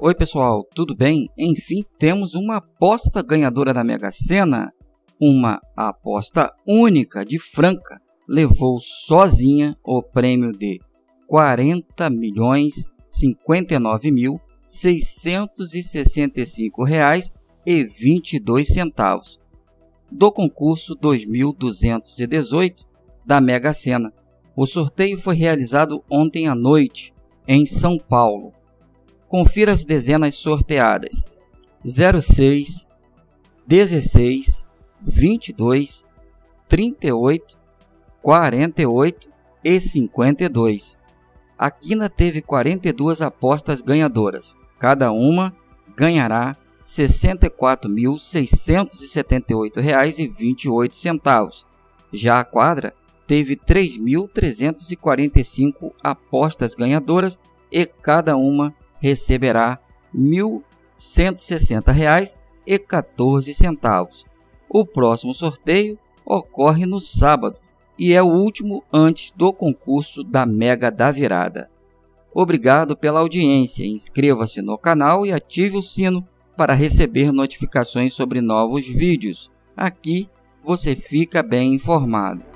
Oi pessoal, tudo bem? Enfim, temos uma aposta ganhadora da Mega Sena, uma aposta única de Franca, levou sozinha o prêmio de 40 milhões 59 mil 665 reais e 22 centavos do concurso 2218 da Mega Sena. O sorteio foi realizado ontem à noite em São Paulo. Confira as dezenas sorteadas: 06, 16, 22, 38, 48 e 52. A Quina teve 42 apostas ganhadoras. Cada uma ganhará R$ 64.678,28. Já a quadra teve 3.345 apostas ganhadoras e cada uma receberá R$ 1.160,14. O próximo sorteio ocorre no sábado e é o último antes do concurso da Mega da Virada. Obrigado pela audiência. Inscreva-se no canal e ative o sino para receber notificações sobre novos vídeos. Aqui você fica bem informado.